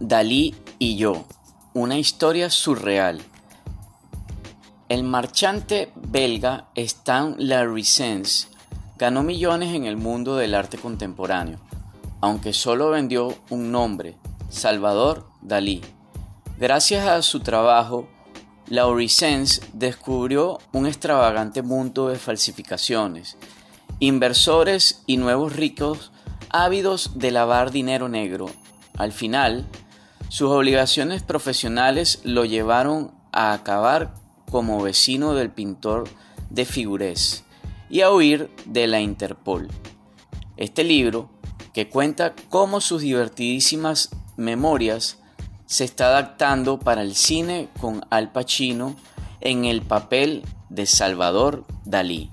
Dalí y yo, una historia surreal. El marchante belga Stan Larissens ganó millones en el mundo del arte contemporáneo, aunque solo vendió un nombre, Salvador Dalí. Gracias a su trabajo, Laurisens descubrió un extravagante mundo de falsificaciones, inversores y nuevos ricos ávidos de lavar dinero negro. Al final, sus obligaciones profesionales lo llevaron a acabar como vecino del pintor de figures y a huir de la Interpol. Este libro, que cuenta cómo sus divertidísimas memorias se está adaptando para el cine con Al Pacino en el papel de Salvador Dalí.